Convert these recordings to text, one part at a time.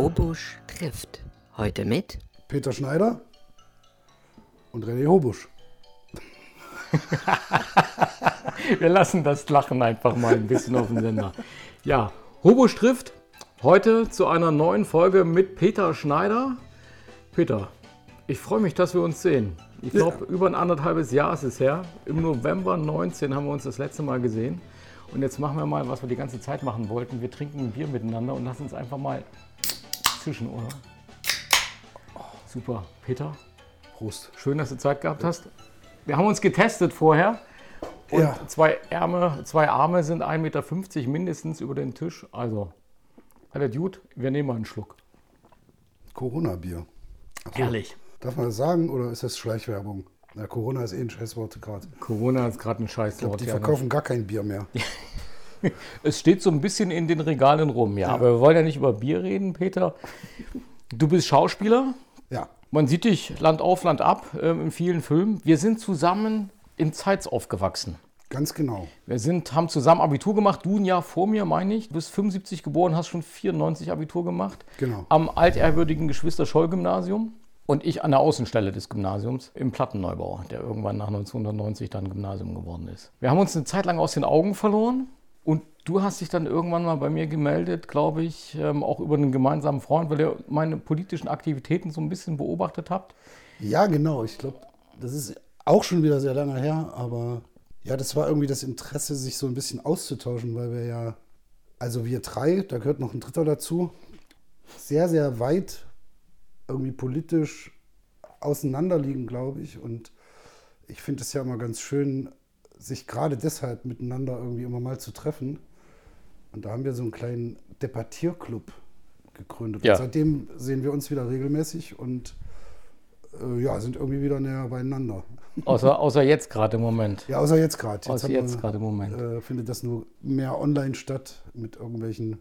Hobusch trifft. Heute mit Peter Schneider und René Hobusch. Wir lassen das Lachen einfach mal ein bisschen auf den Sender. Ja, Hobusch trifft heute zu einer neuen Folge mit Peter Schneider. Peter, ich freue mich, dass wir uns sehen. Ich glaube, über ein anderthalbes Jahr ist es her. Im November 19 haben wir uns das letzte Mal gesehen. Und jetzt machen wir mal, was wir die ganze Zeit machen wollten. Wir trinken ein Bier miteinander und lassen uns einfach mal zwischen, oder? Oh, super. Peter, Prost. schön, dass du Zeit gehabt hast. Wir haben uns getestet vorher. Und Ja. zwei, Ärme, zwei Arme sind 1,50 Meter mindestens über den Tisch. Also, alter Dude, wir nehmen mal einen Schluck. Corona-Bier. Ach so, Ehrlich. Darf man das sagen oder ist das Schleichwerbung? Na, Corona ist eh ein Scheißwort gerade. Corona ist gerade ein Ich glaube, Scheißwort. die ja, ne? verkaufen gar kein Bier mehr. Es steht so ein bisschen in den Regalen rum, ja. Aber wir wollen ja nicht über Bier reden, Peter. Du bist Schauspieler. Ja, Man sieht dich Land auf, Land ab ähm, in vielen Filmen. Wir sind zusammen in Zeitz aufgewachsen. ganz genau. Wir sind, haben zusammen Abitur gemacht. Du ein Jahr vor mir, meine ich. Du bist 75 geboren, hast schon 94 Abitur gemacht. Genau. Am altehrwürdigen Geschwister-Scholl-Gymnasium. Und ich an der Außenstelle des Gymnasiums im Plattenneubau, der irgendwann nach 1990 dann Gymnasium geworden ist. Wir haben uns eine Zeit lang aus den Augen verloren. Und du hast dich dann irgendwann mal bei mir gemeldet, glaube ich, ähm, auch über einen gemeinsamen Freund, weil ihr meine politischen Aktivitäten so ein bisschen beobachtet habt. Ja, genau. Ich glaube, das ist auch schon wieder sehr lange her, aber ja, das war irgendwie das Interesse, sich so ein bisschen auszutauschen, weil wir ja, also wir drei, da gehört noch ein dritter dazu, sehr, sehr weit irgendwie politisch auseinanderliegen, glaube ich. Und ich finde es ja immer ganz schön, sich gerade deshalb miteinander irgendwie immer mal zu treffen. Und da haben wir so einen kleinen Debattierclub gegründet. Ja. Und seitdem sehen wir uns wieder regelmäßig und äh, ja, sind irgendwie wieder näher beieinander. Außer, außer jetzt gerade im Moment. Ja, außer jetzt gerade. Außer haben jetzt gerade im Moment. Äh, findet das nur mehr online statt mit irgendwelchen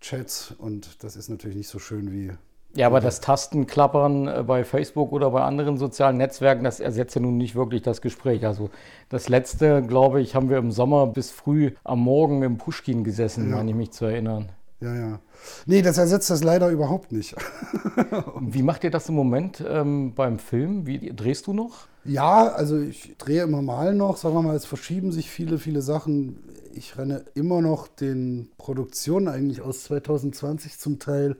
Chats und das ist natürlich nicht so schön wie. Ja, aber das Tastenklappern äh, bei Facebook oder bei anderen sozialen Netzwerken, das ersetzt ja nun nicht wirklich das Gespräch. Also das letzte, glaube ich, haben wir im Sommer bis früh am Morgen im Pushkin gesessen, Ja. meine ich mich zu erinnern. Ja, ja. Nee, das ersetzt das leider überhaupt nicht. Wie macht ihr das im Moment ähm, beim Film? Wie drehst du noch? Ja, also ich drehe immer mal noch, sagen wir mal, es verschieben sich viele, viele Sachen. Ich renne immer noch den Produktionen eigentlich aus 2020 zum Teil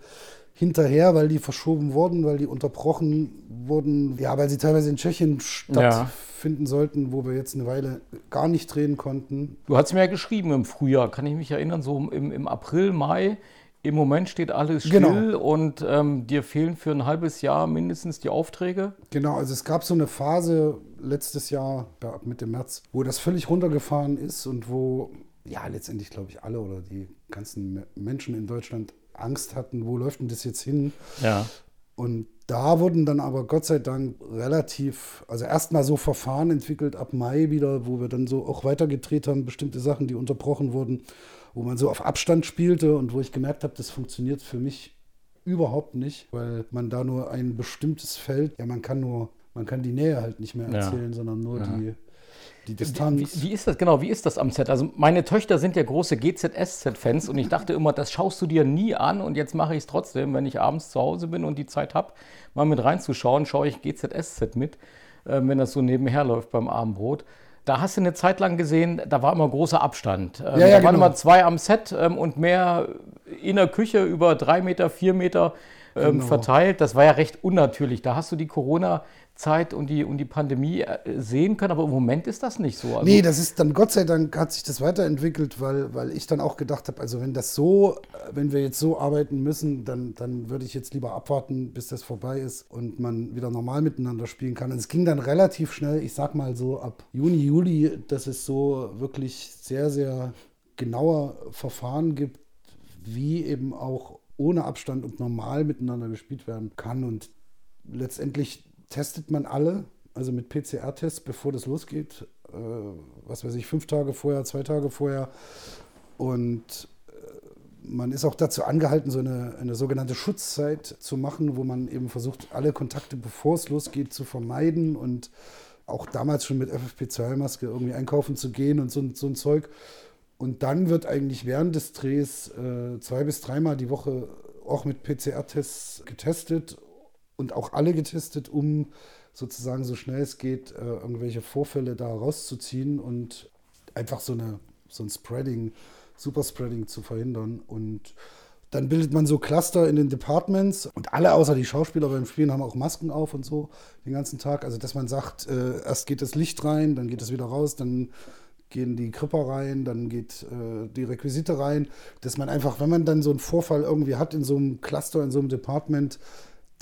hinterher, weil die verschoben wurden, weil die unterbrochen wurden, ja, weil sie teilweise in Tschechien stattfinden sollten, wo wir jetzt eine Weile gar nicht drehen konnten. Du hast mir ja geschrieben im Frühjahr, kann ich mich erinnern, so im, im April, Mai. Im Moment steht alles still Genau. und ähm, dir fehlen für ein halbes Jahr mindestens die Aufträge. Genau, also es gab so eine Phase letztes Jahr, ja, ab Mitte März, wo das völlig runtergefahren ist und wo, ja, letztendlich glaube ich alle oder die ganzen Me- Menschen in Deutschland Angst hatten, wo läuft denn das jetzt hin? Ja. Und da wurden dann aber Gott sei Dank relativ, also erstmal so Verfahren entwickelt ab Mai wieder, wo wir dann so auch weitergedreht haben, bestimmte Sachen, die unterbrochen wurden, wo man so auf Abstand spielte und wo ich gemerkt habe, das funktioniert für mich überhaupt nicht, weil man da nur ein bestimmtes Feld, ja, man kann nur, man kann die Nähe halt nicht mehr Ja. erzählen, sondern nur Ja. die, die Distanz. Wie, wie ist das genau? Wie ist das am Set? Also meine Töchter sind ja große GZSZ-Fans und ich dachte immer, das schaust du dir nie an und jetzt mache ich es trotzdem, wenn ich abends zu Hause bin und die Zeit habe, mal mit reinzuschauen, schaue ich GZSZ mit, äh, wenn das so nebenher läuft beim Abendbrot. Da hast du eine Zeit lang gesehen, da war immer großer Abstand. Ähm, Ja, ja, da waren genau. immer zwei am Set ähm, und mehr in der Küche über drei Meter, vier Meter ähm, Genau. verteilt. Das war ja recht unnatürlich. Da hast du die Corona-Zeit und die, und die Pandemie äh, sehen können, aber im Moment ist das nicht so. Also, Nee, das ist dann, Gott sei Dank hat sich das weiterentwickelt, weil, weil ich dann auch gedacht habe, also wenn das so, äh, wenn wir jetzt so arbeiten müssen, dann, dann würde ich jetzt lieber abwarten, bis das vorbei ist und man wieder normal miteinander spielen kann. Und es ging dann relativ schnell, ich sag mal so ab Juni, Juli, dass es so wirklich sehr, sehr genaue Verfahren gibt, wie eben auch ohne Abstand und normal miteinander gespielt werden kann. Und letztendlich testet man alle, also mit PCR-Tests, bevor das losgeht. Äh, was weiß ich, fünf Tage vorher, zwei Tage vorher. Und äh, man ist auch dazu angehalten, so eine, eine sogenannte Schutzzeit zu machen, wo man eben versucht, alle Kontakte, bevor es losgeht, zu vermeiden und auch damals schon mit FFP2-Maske irgendwie einkaufen zu gehen und so, ein- so ein Zeug. Und dann wird eigentlich während des Drehs äh, zwei bis dreimal die Woche auch mit PCR-Tests getestet und auch alle getestet, um sozusagen so schnell es geht, äh, irgendwelche Vorfälle da rauszuziehen und einfach so, eine, so ein Spreading, Superspreading zu verhindern. Und dann bildet man so Cluster in den Departments und alle außer die Schauspieler beim Spielen haben auch Masken auf und so den ganzen Tag. Also dass man sagt, äh, erst geht das Licht rein, dann geht es wieder raus, dann gehen die Kripper rein, dann geht äh, die Requisite rein, dass man einfach, wenn man dann so einen Vorfall irgendwie hat in so einem Cluster, in so einem Department,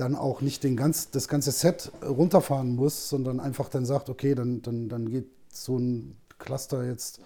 dann auch nicht den ganz, das ganze Set runterfahren muss, sondern einfach dann sagt, okay, dann, dann, dann geht so ein Cluster jetzt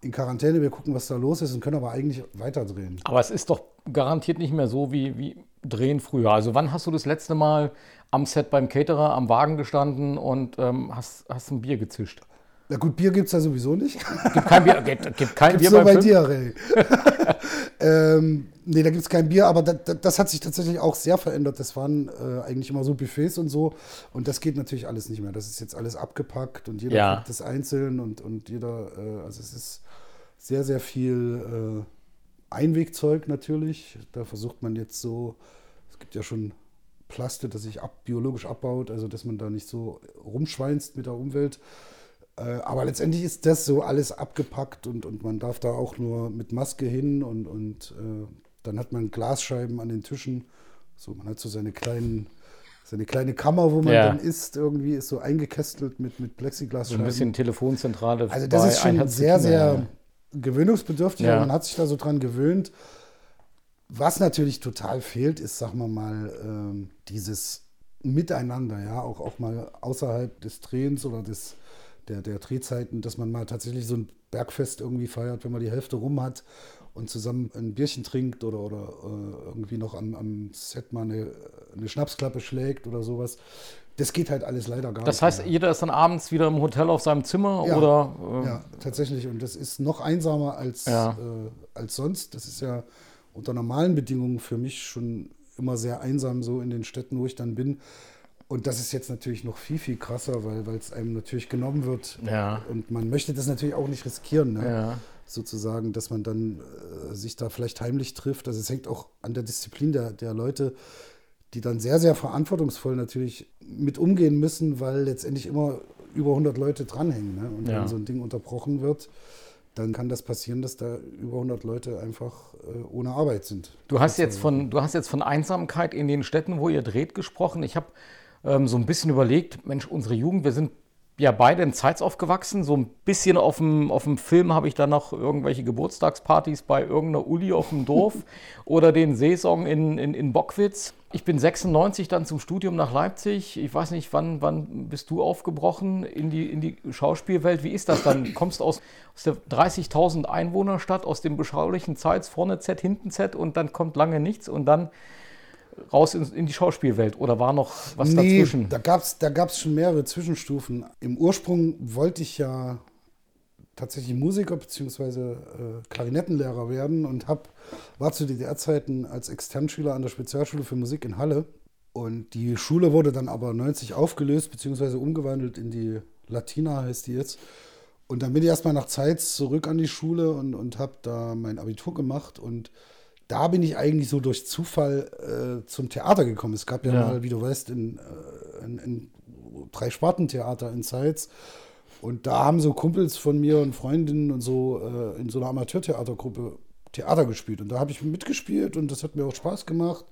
in Quarantäne, wir gucken, was da los ist und können aber eigentlich weiterdrehen. Aber es ist doch garantiert nicht mehr so wie, wie Drehen früher. Also wann hast du das letzte Mal am Set beim Caterer am Wagen gestanden und ähm, hast, hast ein Bier gezischt? Na gut, Bier gibt es ja sowieso nicht. Gibt kein Bier, gibt, gibt kein Gibt's Bier nur bei dir, Ray. ähm, nee, da gibt es kein Bier, aber das, das hat sich tatsächlich auch sehr verändert. Das waren äh, eigentlich immer so Buffets und so. Und das geht natürlich alles nicht mehr. Das ist jetzt alles abgepackt und jeder Ja. kriegt das einzeln und, und jeder, äh, also es ist sehr, sehr viel äh, Einwegzeug natürlich. Da versucht man jetzt so, es gibt ja schon Plaste, das sich ab, biologisch abbaut, also dass man da nicht so rumschweinst mit der Umwelt. Äh, aber letztendlich ist das so alles abgepackt und, und man darf da auch nur mit Maske hin und, und äh, dann hat man Glasscheiben an den Tischen. So, man hat so seine kleinen, seine kleine Kammer, wo man Ja. dann isst, irgendwie ist so eingekästelt mit, mit So Plexiglasscheiben. ein bisschen Telefonzentrale. Also das bei ist schon sehr, sehr gewöhnungsbedürftig, Ja. aber man hat sich da so dran gewöhnt. Was natürlich total fehlt, ist, sagen wir mal, ähm, dieses Miteinander, ja, auch, auch mal außerhalb des Drehens oder des, der, der Drehzeiten, dass man mal tatsächlich so ein Bergfest irgendwie feiert, wenn man die Hälfte rum hat und zusammen ein Bierchen trinkt oder, oder äh, irgendwie noch am, am Set mal eine, eine Schnapsklappe schlägt oder sowas. Das geht halt alles leider gar Das nicht. heißt, mehr. jeder ist dann abends wieder im Hotel auf seinem Zimmer Ja. oder äh, Ja, tatsächlich. Und das ist noch einsamer als, Ja. äh, als sonst. Das ist ja unter normalen Bedingungen für mich schon immer sehr einsam, so in den Städten, wo ich dann bin. Und das ist jetzt natürlich noch viel, viel krasser, weil es einem natürlich genommen wird. Ja. Und man möchte das natürlich auch nicht riskieren, ne? Ja. sozusagen, dass man dann äh, sich da vielleicht heimlich trifft. Also es hängt auch an der Disziplin der, der Leute, die dann sehr, sehr verantwortungsvoll natürlich mit umgehen müssen, weil letztendlich immer über 100 Leute dranhängen. Ne? Und Ja. wenn so ein Ding unterbrochen wird, dann kann das passieren, dass da über 100 Leute einfach äh, ohne Arbeit sind. Du hast jetzt von, du hast jetzt von Einsamkeit in den Städten, wo ihr dreht, gesprochen. Ich habe ähm, so ein bisschen überlegt, Mensch, unsere Jugend, wir sind ja beide in Zeitz aufgewachsen. So ein bisschen auf dem, auf dem Film habe ich dann noch irgendwelche Geburtstagspartys bei irgendeiner Uli auf dem Dorf oder den Saison in, in, in Bockwitz. Ich bin 96 dann zum Studium nach Leipzig. Ich weiß nicht, wann, wann bist du aufgebrochen in die, in die Schauspielwelt? Wie ist das dann? Kommst aus, aus der 30.000 Einwohnerstadt, aus dem beschaulichen Zeitz, vorne Z, hinten Z und dann kommt lange nichts und dann raus in, in die Schauspielwelt oder war noch was nee, dazwischen? da gab es da gab's schon mehrere Zwischenstufen. Im Ursprung wollte ich ja tatsächlich Musiker bzw. Äh, Klarinettenlehrer werden und hab, war zu DDR-Zeiten als Externschüler an der Spezialschule für Musik in Halle. Und die Schule wurde dann aber 90 aufgelöst bzw. umgewandelt in die Latina, heißt die jetzt. Und dann bin ich erstmal nach Zeit zurück an die Schule und, und habe da mein Abitur gemacht. Und da bin ich eigentlich so durch Zufall äh, zum Theater gekommen. Es gab ja, Ja. mal, wie du weißt, in, äh, in, in drei Spartentheater in Zeitz. Und da haben so Kumpels von mir und Freundinnen und so äh, in so einer Amateurtheatergruppe Theater gespielt. Und da habe ich mitgespielt und das hat mir auch Spaß gemacht.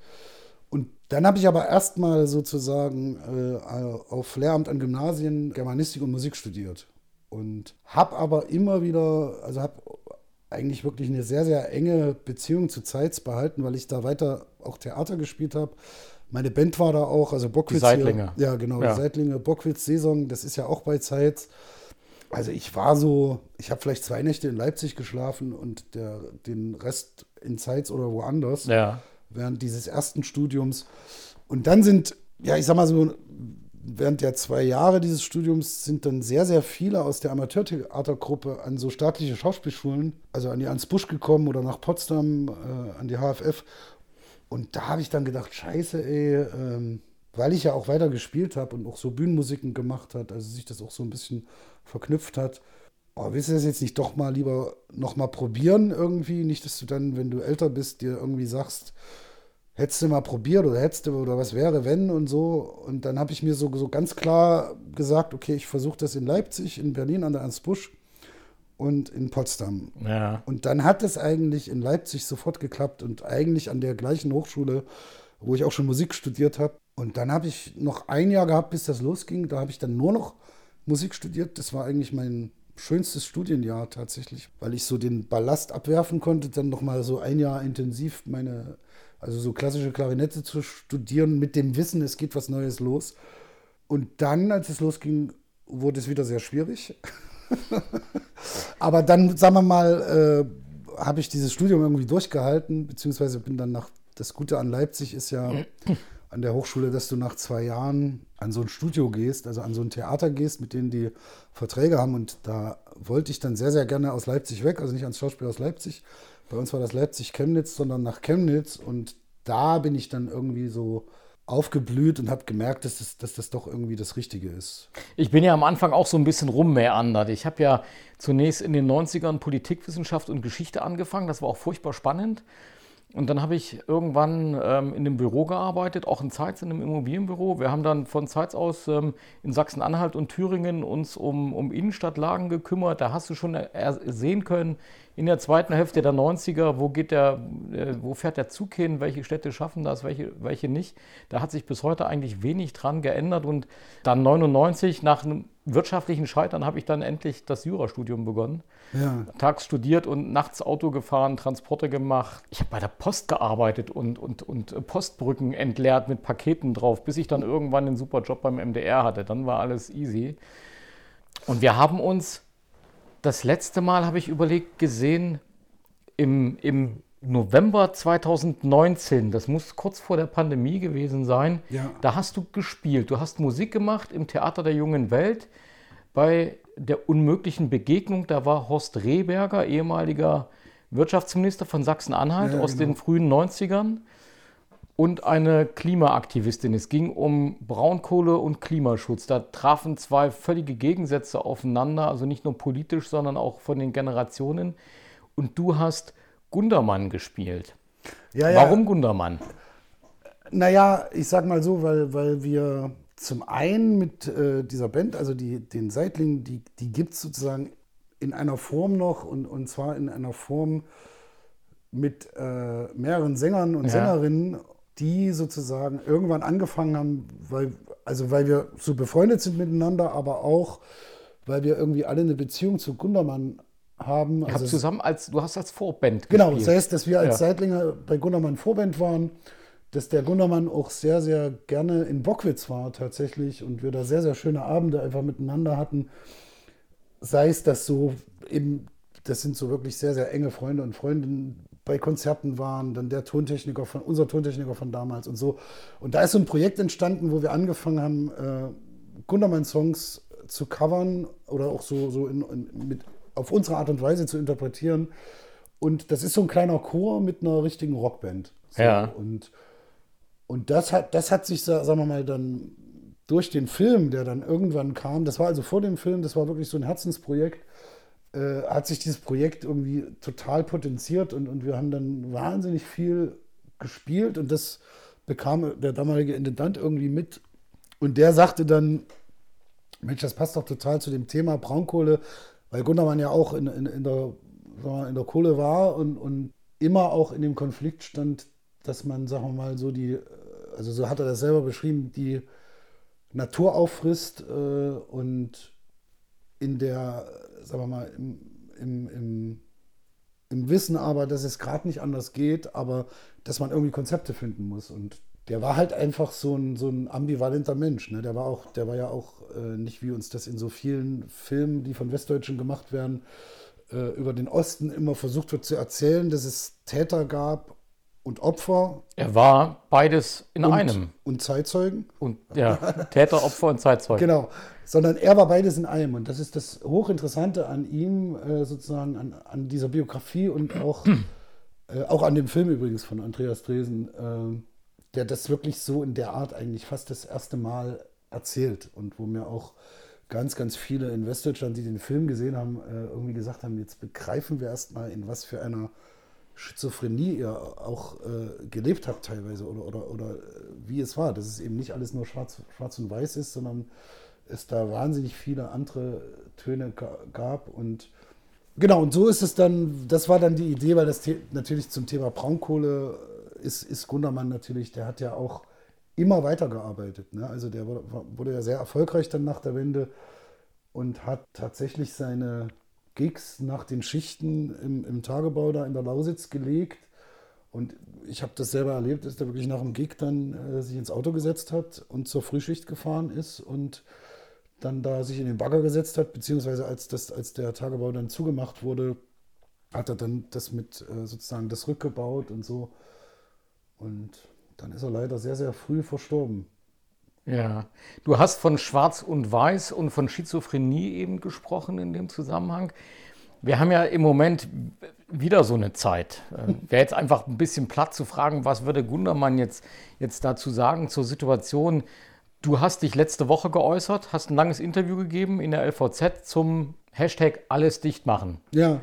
Und dann habe ich aber erstmal sozusagen äh, auf Lehramt an Gymnasien Germanistik und Musik studiert. Und habe aber immer wieder, also habe eigentlich wirklich eine sehr, sehr enge Beziehung zu Zeitz behalten, weil ich da weiter auch Theater gespielt habe. Meine Band war da auch, also Bockwitz. Die Seitlinge. Hier, ja, genau, Ja. die Seitlinge, Bockwitz Saison, das ist ja auch bei Zeitz. Also ich war so, ich habe vielleicht zwei Nächte in Leipzig geschlafen und der, den Rest in Zeitz oder woanders Ja. während dieses ersten Studiums. Und dann sind, ja, ich sag mal so, während der zwei Jahre dieses Studiums sind dann sehr, sehr viele aus der Amateurtheatergruppe an so staatliche Schauspielschulen, also an die Ans Busch gekommen oder nach Potsdam, äh, an die HFF. Und da habe ich dann gedacht, scheiße, ey, ähm, weil ich ja auch weiter gespielt habe und auch so Bühnenmusiken gemacht hat, also sich das auch so ein bisschen verknüpft hat. Oh, willst du das jetzt nicht doch mal lieber noch mal probieren irgendwie? Nicht, dass du dann, wenn du älter bist, dir irgendwie sagst, hättest du mal probiert oder hättest du oder was wäre, wenn und so. Und dann habe ich mir so, so ganz klar gesagt, okay, ich versuche das in Leipzig, in Berlin an der Ernst Busch und in Potsdam. Ja. Und dann hat es eigentlich in Leipzig sofort geklappt und eigentlich an der gleichen Hochschule, wo ich auch schon Musik studiert habe. Und dann habe ich noch ein Jahr gehabt, bis das losging. Da habe ich dann nur noch Musik studiert. Das war eigentlich mein schönstes Studienjahr tatsächlich, weil ich so den Ballast abwerfen konnte, dann noch mal so ein Jahr intensiv meine, also so klassische Klarinette zu studieren mit dem Wissen, es geht was Neues los. Und dann, als es losging, wurde es wieder sehr schwierig. Aber dann, sagen wir mal, äh, habe ich dieses Studium irgendwie durchgehalten, beziehungsweise bin dann nach, das Gute an Leipzig ist ja an der Hochschule, dass du nach zwei Jahren an so ein Studio gehst, also an so ein Theater gehst, mit denen die Verträge haben. Und da wollte ich dann sehr, sehr gerne aus Leipzig weg, also nicht ans Schauspiel aus Leipzig. Bei uns war das Leipzig-Chemnitz, sondern nach Chemnitz. Und da bin ich dann irgendwie so aufgeblüht und habe gemerkt, dass das, dass das doch irgendwie das Richtige ist. Ich bin ja am Anfang auch so ein bisschen rummeandert. Ich habe ja zunächst in den 90ern Politikwissenschaft und Geschichte angefangen. Das war auch furchtbar spannend. Und dann habe ich irgendwann ähm, in dem Büro gearbeitet, auch in Zeitz in einem Immobilienbüro. Wir haben dann von Zeitz aus ähm, in Sachsen-Anhalt und Thüringen uns um, um Innenstadtlagen gekümmert. Da hast du schon sehen können, in der zweiten Hälfte der 90er, wo, geht der, äh, wo fährt der Zug hin, welche Städte schaffen das, welche, welche nicht. Da hat sich bis heute eigentlich wenig dran geändert. Und dann 99, nach einem wirtschaftlichen Scheitern, habe ich dann endlich das Jurastudium begonnen. Ja. Tags studiert und nachts Auto gefahren, Transporte gemacht. Ich habe bei der Post gearbeitet und, und, und Postbrücken entleert mit Paketen drauf, bis ich dann irgendwann einen super Job beim MDR hatte. Dann war alles easy. Und wir haben uns das letzte Mal, habe ich überlegt, gesehen im, im November 2019. Das muss kurz vor der Pandemie gewesen sein. Ja. Da hast du gespielt. Du hast Musik gemacht im Theater der jungen Welt bei der unmöglichen Begegnung. Da war Horst Rehberger, ehemaliger Wirtschaftsminister von Sachsen-Anhalt Ja, aus genau. den frühen 90ern und eine Klimaaktivistin. Es ging um Braunkohle und Klimaschutz. Da trafen zwei völlige Gegensätze aufeinander, also nicht nur politisch, sondern auch von den Generationen. Und du hast Gundermann gespielt. Ja, ja. Warum Gundermann? Naja, ich sag mal so, weil, weil wir zum einen mit äh, dieser Band, also die, den Seitling, die, die gibt es sozusagen in einer Form noch und, und zwar in einer Form mit äh, mehreren Sängern und Ja. Sängerinnen, die sozusagen irgendwann angefangen haben, weil, also weil wir so befreundet sind miteinander, aber auch, weil wir irgendwie alle eine Beziehung zu Gundermann haben. Also zusammen als, du hast als Vorband Genau, gespielt. das heißt, dass wir als Ja. Seitlinger bei Gundermann Vorband waren, dass der Gundermann auch sehr, sehr gerne in Bockwitz war tatsächlich und wir da sehr, sehr schöne Abende einfach miteinander hatten. Sei es, dass so eben, das sind so wirklich sehr, sehr enge Freunde und Freundinnen bei Konzerten waren, dann der Tontechniker von, unser Tontechniker von damals und so. Und da ist so ein Projekt entstanden, wo wir angefangen haben, äh, Gundermann-Songs zu covern oder auch so, so in, in, mit, auf unsere Art und Weise zu interpretieren. Und das ist so ein kleiner Chor mit einer richtigen Rockband. So. Ja. Und, und das hat, das hat sich, sa- sagen wir mal, dann durch den Film, der dann irgendwann kam, das war also vor dem Film, das war wirklich so ein Herzensprojekt, äh, hat sich dieses Projekt irgendwie total potenziert und, und wir haben dann wahnsinnig viel gespielt und das bekam der damalige Intendant irgendwie mit. Und der sagte dann, Mensch, das passt doch total zu dem Thema Braunkohle, weil Gundermann ja auch in, in, in, der, in der Kohle war und, und immer auch in dem Konflikt stand, dass man, sagen wir mal, so die, also so hat er das selber beschrieben, die Natur auffrisst äh, und in der, sagen wir mal, im, im, im, im Wissen aber, dass es gerade nicht anders geht, aber dass man irgendwie Konzepte finden muss. Und der war halt einfach so ein, so ein ambivalenter Mensch. Ne? Der war auch, der war ja auch äh, nicht wie uns das in so vielen Filmen, die von Westdeutschen gemacht werden, äh, über den Osten immer versucht wird zu erzählen, dass es Täter gab und Opfer Er war beides in und, einem. und Zeitzeugen. Und ja, Täter, Opfer und Zeitzeuge. Genau, sondern er war beides in einem. Und das ist das Hochinteressante an ihm, äh, sozusagen an, an dieser Biografie und auch, äh, auch an dem Film übrigens von Andreas Dresen, äh, der das wirklich so in der Art eigentlich fast das erste Mal erzählt und wo mir auch ganz, ganz viele in Westdeutschland, die den Film gesehen haben, äh, irgendwie gesagt haben, jetzt begreifen wir erstmal, in was für einer Schizophrenie ihr auch äh, gelebt habt teilweise oder, oder, oder äh, wie es war, dass es eben nicht alles nur schwarz, schwarz und weiß ist, sondern es da wahnsinnig viele andere Töne gab und genau, und so ist es dann, das war dann die Idee, weil das natürlich zum Thema Braunkohle ist, ist Gundermann natürlich, der hat ja auch immer weitergearbeitet. Ne? Also der wurde, wurde ja sehr erfolgreich dann nach der Wende und hat tatsächlich seine Gigs nach den Schichten im, im Tagebau da in der Lausitz gelegt. Und ich habe das selber erlebt, dass der wirklich nach dem Gig dann äh, sich ins Auto gesetzt hat und zur Frühschicht gefahren ist und dann da sich in den Bagger gesetzt hat, beziehungsweise als, das, als der Tagebau dann zugemacht wurde, hat er dann das mit äh, sozusagen das rückgebaut und so. Und dann ist er leider sehr, sehr früh verstorben. Ja, du hast von Schwarz und Weiß und von Schizophrenie eben gesprochen in dem Zusammenhang. Wir haben ja im Moment wieder so eine Zeit. Äh, Wäre jetzt einfach ein bisschen platt zu fragen, was würde Gundermann jetzt, jetzt dazu sagen zur Situation. Du hast dich letzte Woche geäußert, hast ein langes Interview gegeben in der LVZ zum Hashtag alles dicht machen. Ja.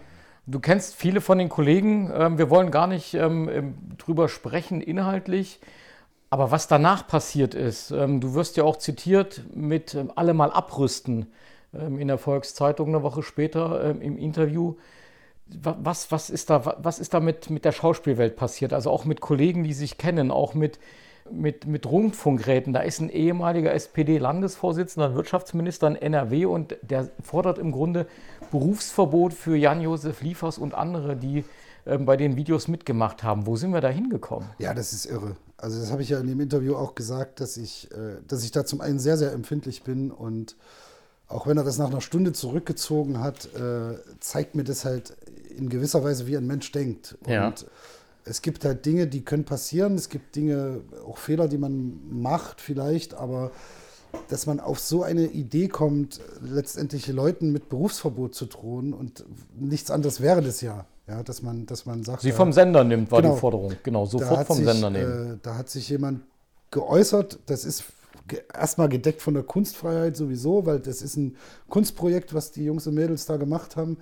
Du kennst viele von den Kollegen. Ähm, wir wollen gar nicht ähm, drüber sprechen inhaltlich. Aber was danach passiert ist, ähm, du wirst ja auch zitiert mit alle mal abrüsten in der Volkszeitung eine Woche später im Interview. Was, was ist da, was ist da mit, mit der Schauspielwelt passiert? Also auch mit Kollegen, die sich kennen, auch mit, mit, mit Rundfunkräten. Da ist ein ehemaliger SPD-Landesvorsitzender, ein Wirtschaftsminister in NRW und der fordert im Grunde Berufsverbot für Jan-Josef Liefers und andere, die bei den Videos mitgemacht haben. Wo sind wir da hingekommen? Ja, das ist irre. Also das habe ich ja in dem Interview auch gesagt, dass ich, äh, dass ich da zum einen sehr, sehr empfindlich bin und auch wenn er das nach einer Stunde zurückgezogen hat, äh, zeigt mir das halt in gewisser Weise, wie ein Mensch denkt. Ja. Und es gibt halt Dinge, die können passieren. Es gibt Dinge, auch Fehler, die man macht vielleicht, aber dass man auf so eine Idee kommt, letztendlich Leuten mit Berufsverbot zu drohen und nichts anderes wäre das ja. Ja, dass man, dass man sagt. Sie vom Sender nimmt, war genau, die Forderung. Genau, sofort vom sich, Sender nehmen. Äh, da hat sich jemand geäußert, das ist erstmal gedeckt von der Kunstfreiheit sowieso, weil das ist ein Kunstprojekt, was die Jungs und Mädels da gemacht haben.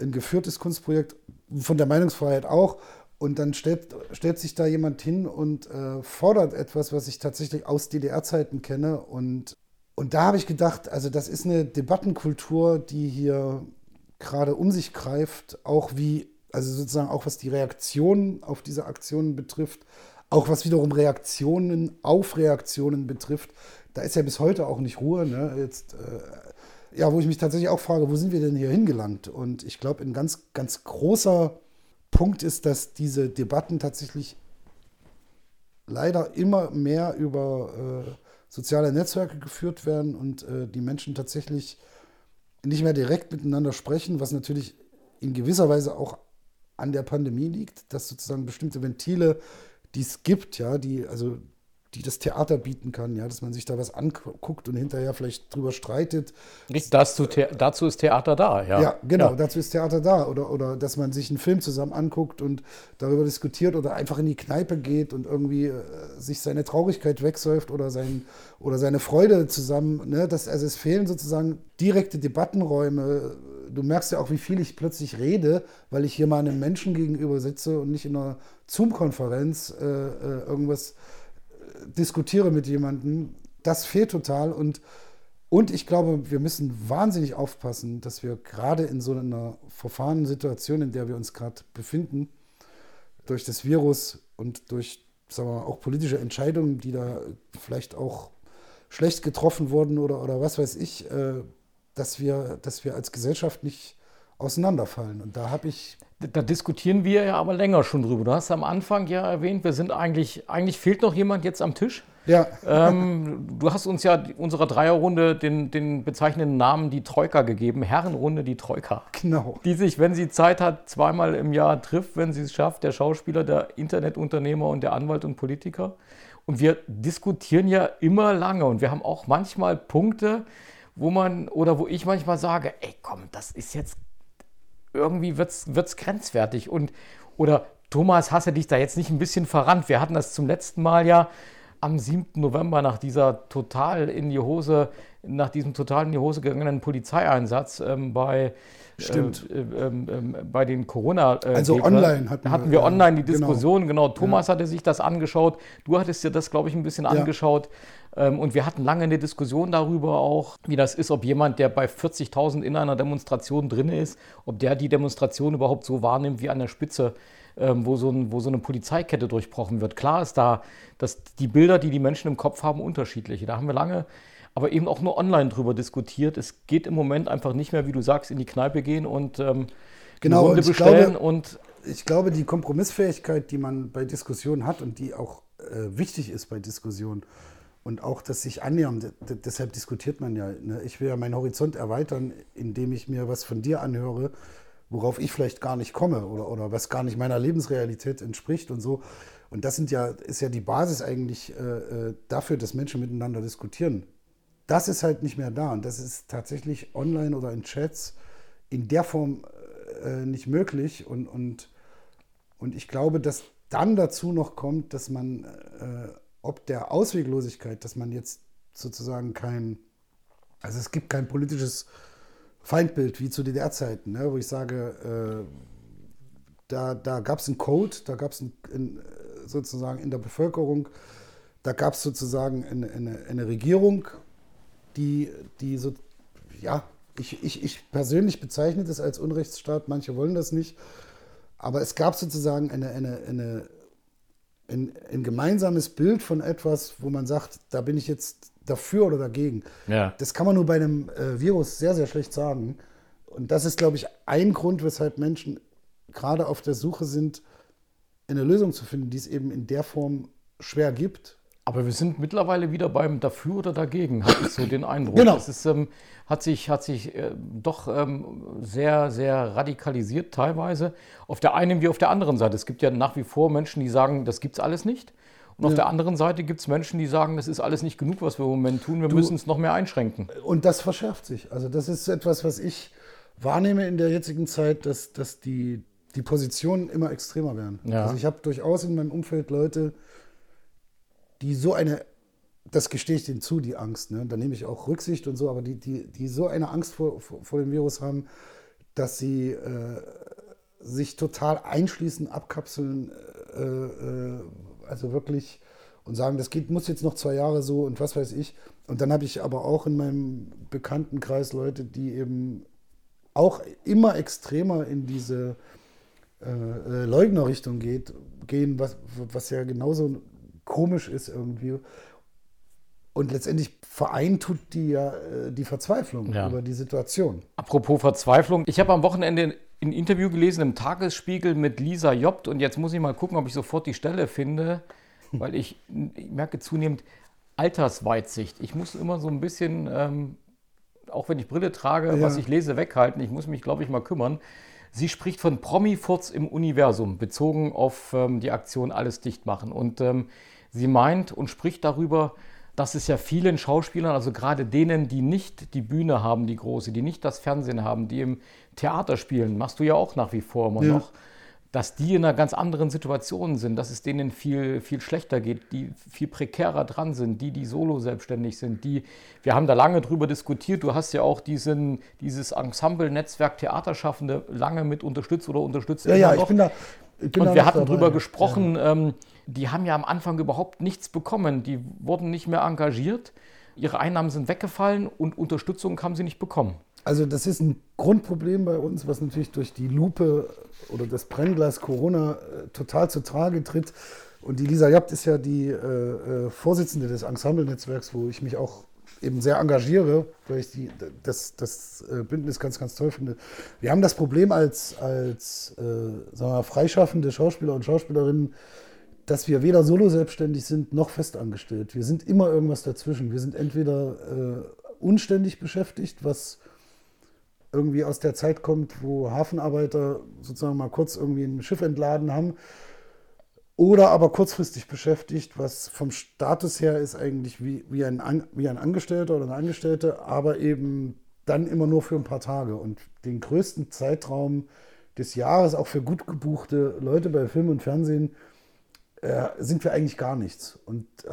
Ein geführtes Kunstprojekt, von der Meinungsfreiheit auch. Und dann stellt, stellt sich da jemand hin und äh, fordert etwas, was ich tatsächlich aus DDR-Zeiten kenne. Und, und da habe ich gedacht, also das ist eine Debattenkultur, die hier gerade um sich greift, auch wie, also sozusagen auch was die Reaktionen auf diese Aktionen betrifft, auch was wiederum Reaktionen auf Reaktionen betrifft. Da ist ja bis heute auch nicht Ruhe. Ne? Jetzt, äh, ja, wo ich mich tatsächlich auch frage, wo sind wir denn hier hingelangt? Und ich glaube, ein ganz, ganz großer Punkt ist, dass diese Debatten tatsächlich leider immer mehr über äh, soziale Netzwerke geführt werden und äh, die Menschen tatsächlich nicht mehr direkt miteinander sprechen, was natürlich in gewisser Weise auch an der Pandemie liegt, dass sozusagen bestimmte Ventile, die es gibt, ja, die, also die das Theater bieten kann, ja, dass man sich da was anguckt und hinterher vielleicht drüber streitet. Dazu, dazu ist Theater da, ja. Ja, genau, ja. dazu ist Theater da. Oder, oder dass man sich einen Film zusammen anguckt und darüber diskutiert oder einfach in die Kneipe geht und irgendwie äh, sich seine Traurigkeit wegsäuft oder, sein, oder seine Freude zusammen. Ne? Das, also es fehlen sozusagen direkte Debattenräume. Du merkst ja auch, wie viel ich plötzlich rede, weil ich hier mal einem Menschen gegenüber sitze und nicht in einer Zoom-Konferenz äh, äh irgendwas diskutiere mit jemandem, das fehlt total. Und, und ich glaube, wir müssen wahnsinnig aufpassen, dass wir gerade in so einer verfahrenen Situation, in der wir uns gerade befinden, durch das Virus und durch sagen wir mal, auch politische Entscheidungen, die da vielleicht auch schlecht getroffen wurden oder, oder was weiß ich, äh, dass, wir, dass wir als Gesellschaft nicht auseinanderfallen. Und da habe ich. Da diskutieren wir ja aber länger schon drüber. Du hast am Anfang ja erwähnt, wir sind eigentlich, eigentlich fehlt noch jemand jetzt am Tisch. Ja. Ähm, du hast uns ja unserer Dreierrunde den, den bezeichnenden Namen die Troika gegeben, Herrenrunde die Troika. Genau. Die sich, wenn sie Zeit hat, zweimal im Jahr trifft, wenn sie es schafft, der Schauspieler, der Internetunternehmer und der Anwalt und Politiker. Und wir diskutieren ja immer lange und wir haben auch manchmal Punkte, wo man oder wo ich manchmal sage, ey komm, das ist jetzt irgendwie wird es grenzwertig. Und, oder Thomas, hast du dich da jetzt nicht ein bisschen verrannt? Wir hatten das zum letzten Mal ja am 7. November nach dieser total in die Hose, nach diesem total in die Hose gegangenen Polizeieinsatz ähm, bei Stimmt. Äh, äh, äh, bei den Corona. also online hatten, hatten wir, online die genau. Diskussion. Genau, genau. Thomas ja. hatte sich das angeschaut. Du hattest dir das, glaube ich, ein bisschen ja. angeschaut. Ähm, und wir hatten lange eine Diskussion darüber auch, wie das ist, ob jemand, der bei 40.000 in einer Demonstration drin ist, ob der die Demonstration überhaupt so wahrnimmt wie an der Spitze wo, so ein, wo so eine Polizeikette durchbrochen wird. Klar ist da, dass die Bilder, die die Menschen im Kopf haben, unterschiedliche. Da haben wir lange aber eben auch nur online drüber diskutiert. Es geht im Moment einfach nicht mehr, wie du sagst, in die Kneipe gehen und ähm, genau, Runde und bestellen. Glaube, und ich glaube, die Kompromissfähigkeit, die man bei Diskussionen hat und die auch äh, wichtig ist bei Diskussionen und auch das sich annähern, deshalb diskutiert man ja. Ne? Ich will ja meinen Horizont erweitern, indem ich mir was von dir anhöre, worauf ich vielleicht gar nicht komme oder, oder was gar nicht meiner Lebensrealität entspricht und so. Und das sind ja, ist ja die Basis eigentlich äh, äh dafür, dass Menschen miteinander diskutieren das ist halt nicht mehr da. Und das ist tatsächlich online oder in Chats in der Form äh, nicht möglich. Und, und, und ich glaube, dass dann dazu noch kommt, dass man äh, ob der Ausweglosigkeit, dass man jetzt sozusagen kein, also es gibt kein politisches Feindbild wie zu DDR-Zeiten, ne, wo ich sage, äh, da, da gab es einen Code, da gab es sozusagen in der Bevölkerung, da gab es sozusagen eine, eine, eine Regierung die, die so, ja, ich, ich, ich persönlich bezeichne das als Unrechtsstaat, manche wollen das nicht, aber es gab sozusagen eine, eine, eine, ein, ein gemeinsames Bild von etwas, wo man sagt, da bin ich jetzt dafür oder dagegen. Ja. Das kann man nur bei einem äh, Virus sehr, sehr schlecht sagen. Und das ist, glaube ich, ein Grund, weshalb Menschen gerade auf der Suche sind, eine Lösung zu finden, die es eben in der Form schwer gibt. Aber wir sind mittlerweile wieder beim Dafür oder Dagegen, habe ich so den Eindruck. Genau. Es ist, ähm, hat sich, hat sich äh, doch ähm, sehr, sehr radikalisiert teilweise. Auf der einen wie auf der anderen Seite. Es gibt ja nach wie vor Menschen, die sagen, das gibt es alles nicht. Und auf der anderen Seite gibt es Menschen, die sagen, das ist alles nicht genug, was wir im Moment tun. Wir müssen es noch mehr einschränken. Und das verschärft sich. Also das ist etwas, was ich wahrnehme in der jetzigen Zeit, dass, dass die, die Positionen immer extremer werden. Ja. Also ich habe durchaus in meinem Umfeld Leute, die so eine, das gestehe ich denen zu, die Angst, ne? da nehme ich auch Rücksicht und so, aber die, die, die so eine Angst vor, vor, vor dem Virus haben, dass sie äh, sich total einschließen, abkapseln, äh, äh, also wirklich und sagen, das geht, muss jetzt noch zwei Jahre so und was weiß ich. Und dann habe ich aber auch in meinem Bekanntenkreis Leute, die eben auch immer extremer in diese äh, äh Leugnerrichtung geht, gehen, was, was ja genauso komisch ist irgendwie. Und letztendlich vereint tut die ja äh, die Verzweiflung ja. über die Situation. Apropos Verzweiflung, ich habe am Wochenende ein Interview gelesen im Tagesspiegel mit Lisa Jobt und jetzt muss ich mal gucken, ob ich sofort die Stelle finde, weil ich, ich merke zunehmend Altersweitsicht. Ich muss immer so ein bisschen, ähm, auch wenn ich Brille trage, ja. was ich lese, weghalten. Ich muss mich, glaube ich, mal kümmern. Sie spricht von Promi-Furz im Universum, bezogen auf ähm, die Aktion Alles dicht machen. Und ähm, Sie meint und spricht darüber, dass es ja vielen Schauspielern, also gerade denen, die nicht die Bühne haben, die große, die nicht das Fernsehen haben, die im Theater spielen, machst du ja auch nach wie vor immer ja. noch, dass die in einer ganz anderen Situation sind, dass es denen viel, viel schlechter geht, die viel prekärer dran sind, die, die solo selbstständig sind, die, wir haben da lange drüber diskutiert, du hast ja auch diesen, dieses Ensemble-Netzwerk Theaterschaffende lange mit unterstützt oder unterstützt. Ja, ja, ich bin da, bin Und wir hatten dabei. drüber gesprochen, ja. ähm, die haben ja am Anfang überhaupt nichts bekommen. Die wurden nicht mehr engagiert. Ihre Einnahmen sind weggefallen und Unterstützung haben sie nicht bekommen. Also das ist ein Grundproblem bei uns, was natürlich durch die Lupe oder das Brennglas Corona äh, total zu Trage tritt. Und die Lisa Jabt ist ja die äh, äh, Vorsitzende des Ensemble-Netzwerks, wo ich mich auch eben sehr engagiere, weil ich die, das, das äh, Bündnis ganz, ganz toll finde. Wir haben das Problem als, als äh, sagen wir, freischaffende Schauspieler und Schauspielerinnen, dass wir weder solo selbstständig sind noch festangestellt. Wir sind immer irgendwas dazwischen. Wir sind entweder äh, unständig beschäftigt, was irgendwie aus der Zeit kommt, wo Hafenarbeiter sozusagen mal kurz irgendwie ein Schiff entladen haben, oder aber kurzfristig beschäftigt, was vom Status her ist eigentlich wie, wie, ein, wie ein Angestellter oder eine Angestellte, aber eben dann immer nur für ein paar Tage. Und den größten Zeitraum des Jahres, auch für gut gebuchte Leute bei Film und Fernsehen, äh, sind wir eigentlich gar nichts und äh,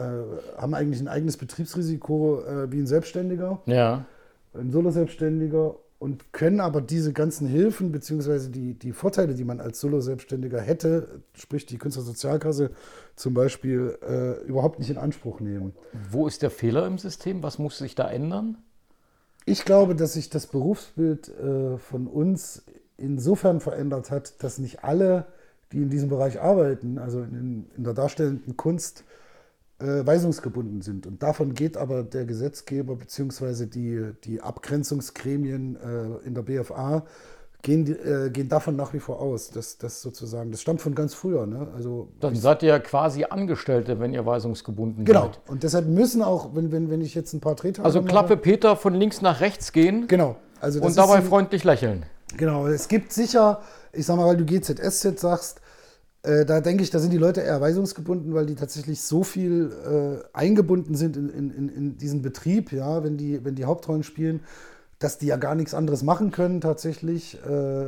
haben eigentlich ein eigenes Betriebsrisiko äh, wie ein Selbstständiger, Ja. ein Solo-Selbstständiger und können aber diese ganzen Hilfen beziehungsweise die, die Vorteile, die man als Solo-Selbstständiger hätte, sprich die Künstlersozialkasse zum Beispiel, äh, überhaupt nicht in Anspruch nehmen. Wo ist der Fehler im System? Was muss sich da ändern? Ich glaube, dass sich das Berufsbild äh, von uns insofern verändert hat, dass nicht alle, die in diesem Bereich arbeiten, also in, in der darstellenden Kunst, äh, weisungsgebunden sind. Und davon geht aber der Gesetzgeber bzw. Die, die Abgrenzungsgremien äh, in der BFA gehen, äh, gehen davon nach wie vor aus. dass das sozusagen, das stammt von ganz früher. Ne? Also Dann seid ihr ja quasi Angestellte, wenn ihr weisungsgebunden genau. seid. Und deshalb müssen auch, wenn, wenn, wenn ich jetzt ein paar Drehtage Also mache- Klappe Peter von links nach rechts gehen Genau. Also das und dabei ein- freundlich lächeln. Genau, es gibt sicher, ich sag mal, weil du GZSZ sagst, äh, da denke ich, da sind die Leute eher weisungsgebunden, weil die tatsächlich so viel äh, eingebunden sind in, in, in, diesen Betrieb, ja, wenn die, wenn die Hauptrollen spielen, dass die ja gar nichts anderes machen können tatsächlich. Äh,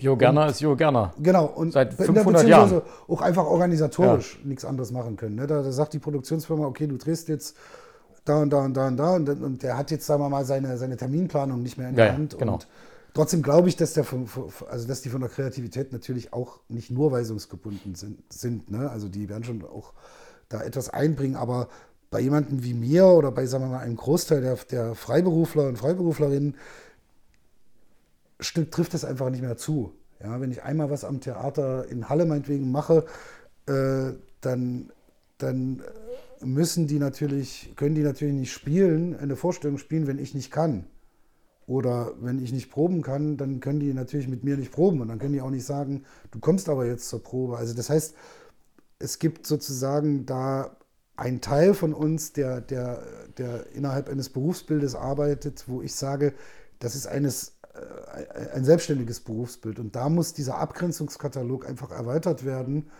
Jo Gerner ist Jo Gerner. Genau, und Seit be- 500 beziehungsweise Jahren. auch einfach organisatorisch nichts anderes machen können. Ne? Da, da sagt die Produktionsfirma, okay, du drehst jetzt da und da und da und da und, und der hat jetzt, sagen wir mal, seine, seine Terminplanung nicht mehr in Ja, der ja, Hand. genau. Und trotzdem glaube ich, dass, der von, also dass die von der Kreativität natürlich auch nicht nur weisungsgebunden sind. sind ne? Also die werden schon auch da etwas einbringen, aber bei jemandem wie mir oder bei, sagen wir mal, einem Großteil der, der Freiberufler und Freiberuflerinnen trifft es einfach nicht mehr zu. Ja, wenn ich einmal was am Theater in Halle meinetwegen mache, äh, dann, dann müssen die natürlich, können die natürlich nicht spielen, eine Vorstellung spielen, wenn ich nicht kann. Oder wenn ich nicht proben kann, dann können die natürlich mit mir nicht proben und dann können die auch nicht sagen, du kommst aber jetzt zur Probe. Also das heißt, es gibt sozusagen da einen Teil von uns, der, der, der innerhalb eines Berufsbildes arbeitet, wo ich sage, das ist eines, äh, ein selbstständiges Berufsbild. Und da muss dieser Abgrenzungskatalog einfach erweitert werden.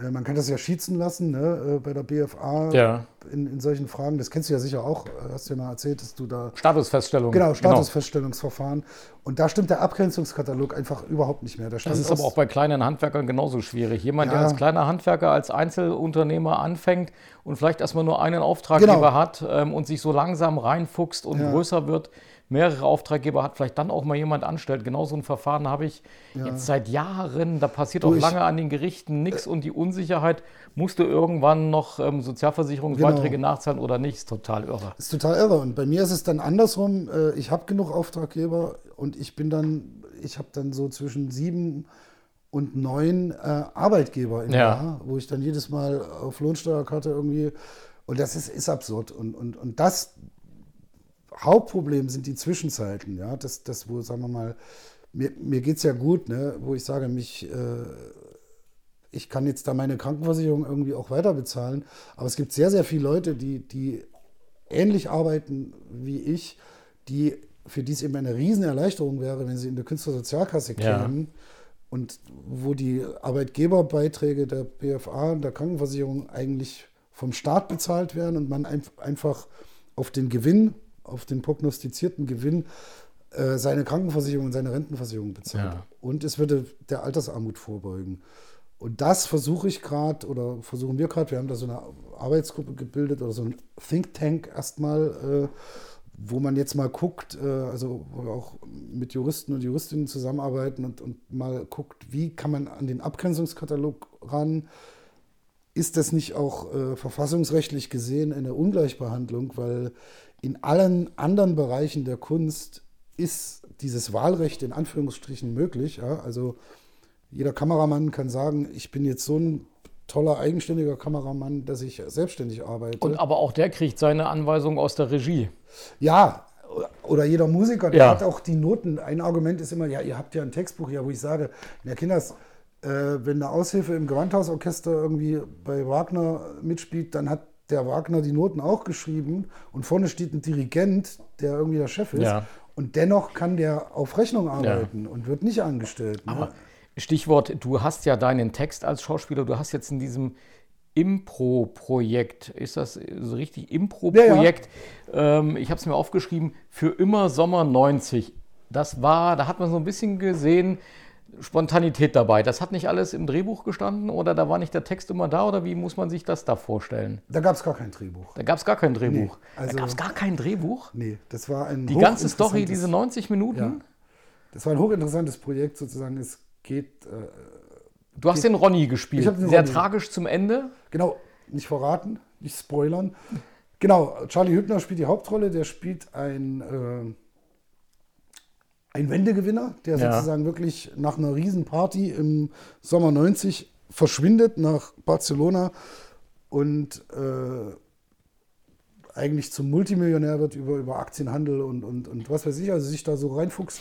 Äh, Man kann das ja schießen lassen ne, äh, bei der BFA Ja. in, in solchen Fragen. Das kennst du ja sicher auch. Äh, Hast du ja mal erzählt, dass du da Statusfeststellung. Genau, Statusfeststellungsverfahren. Und da stimmt der Abgrenzungskatalog einfach überhaupt nicht mehr. Da Das ist aber auch bei kleinen Handwerkern genauso schwierig. Jemand, der Ja. als kleiner Handwerker, als Einzelunternehmer anfängt und vielleicht erstmal nur einen Auftraggeber Genau. hat ähm, und sich so langsam reinfuchst und Ja. größer wird, mehrere Auftraggeber hat, vielleicht dann auch mal jemand anstellt. Genau so ein Verfahren habe ich jetzt seit Jahren. Da passiert Du, auch lange an den Gerichten nichts und die Unsicherheit, musst du irgendwann noch ähm, Sozialversicherungsbeiträge Genau. nachzahlen oder nicht, ist total irre. Das ist total irre. Und bei mir ist es dann andersrum. Äh, Ich habe genug Auftraggeber und ich bin dann, ich habe dann so zwischen sieben und neun äh, Arbeitgeber im Ja. Jahr, wo ich dann jedes Mal auf Lohnsteuerkarte irgendwie. Und das ist, ist absurd. Und, und, und das Hauptproblem sind die Zwischenzeiten. Ja, das, das wo, sagen wir mal, mir, mir geht es ja gut, ne? wo ich sage, mich. Äh, ich kann jetzt da meine Krankenversicherung irgendwie auch weiter bezahlen. Aber es gibt sehr, sehr viele Leute, die, die ähnlich arbeiten wie ich, die, für die es eben eine Riesenerleichterung wäre, wenn sie in der Künstlersozialkasse Ja. kämen und wo die Arbeitgeberbeiträge der BFA und der Krankenversicherung eigentlich vom Staat bezahlt werden und man einf- einfach auf den Gewinn, auf den prognostizierten Gewinn äh, seine Krankenversicherung und seine Rentenversicherung bezahlt. Ja. Und es würde der Altersarmut vorbeugen. Und das versuche ich gerade oder versuchen wir gerade, wir haben da so eine Arbeitsgruppe gebildet oder so ein Think Tank erstmal, äh, wo man jetzt mal guckt, äh, also wo wir auch mit Juristen und Juristinnen zusammenarbeiten und, und mal guckt, wie kann man an den Abgrenzungskatalog ran. Ist das nicht auch äh, verfassungsrechtlich gesehen eine Ungleichbehandlung, weil in allen anderen Bereichen der Kunst ist dieses Wahlrecht in Anführungsstrichen möglich. Ja? Also jeder Kameramann kann sagen, ich bin jetzt so ein toller, eigenständiger Kameramann, dass ich selbstständig arbeite. Und aber auch der kriegt seine Anweisung aus der Regie. ja, oder jeder Musiker, der Ja. hat auch die Noten. Ein Argument ist immer, ja, ihr habt ja ein Textbuch, ja, wo ich sage, na Kinders, äh, wenn eine Aushilfe im Gewandhausorchester irgendwie bei Wagner mitspielt, dann hat der Wagner die Noten auch geschrieben und vorne steht ein Dirigent, der irgendwie der Chef ist. Ja. Und dennoch kann der auf Rechnung arbeiten und wird nicht angestellt. Ne? Aber Stichwort, du hast ja deinen Text als Schauspieler, du hast jetzt in diesem Impro-Projekt, ist das so richtig Impro-Projekt? Ähm, ich habe es mir aufgeschrieben, für immer Sommer 90. Das war, da hat man so ein bisschen gesehen, Spontanität dabei. Das hat nicht alles im Drehbuch gestanden oder da war nicht der Text immer da oder wie muss man sich das da vorstellen? Da gab es gar kein Drehbuch. Da gab es gar kein Drehbuch. Nee, also- da gab es gar kein Drehbuch? Nee, das war ein Die ganze Story, diese 90 Minuten? Ja. Das war ein hochinteressantes Projekt sozusagen. Es geht, äh, Du hast den Ronny gespielt. Ich den Sehr Ronny. tragisch zum Ende. genau, nicht verraten, nicht spoilern. Genau, Charlie Hübner spielt die Hauptrolle. Der spielt ein, äh, ein Wendegewinner, der Ja. sozusagen wirklich nach einer Riesenparty im Sommer 90 verschwindet nach Barcelona und äh, eigentlich zum Multimillionär wird über, über Aktienhandel und, und, und was weiß ich, also sich da so reinfuchst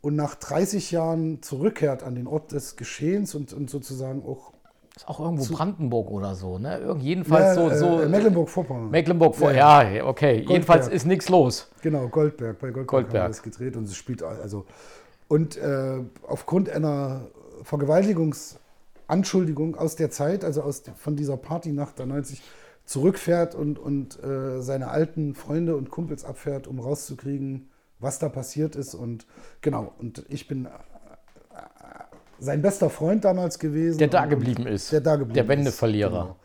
und nach 30 Jahren zurückkehrt an den Ort des Geschehens und, und sozusagen auch Ist auch irgendwo Brandenburg oder so, ne? Irgend, jedenfalls Ja, so. so äh, Mecklenburg-Vorpommern. Mecklenburg vor. Ja, Ja, okay. Jedenfalls ist nichts los. Genau, Goldberg. Bei Goldberg, Goldberg. haben wir das gedreht und es spielt also und äh, aufgrund einer Vergewaltigungsanschuldigung aus der Zeit, also aus von dieser Partynacht der 90 zurückfährt und, und äh, seine alten Freunde und Kumpels abfährt, um rauszukriegen, was da passiert ist und genau und ich bin sein bester Freund damals gewesen. Der da geblieben ist. Der da geblieben Der ist, Wendeverlierer. Genau.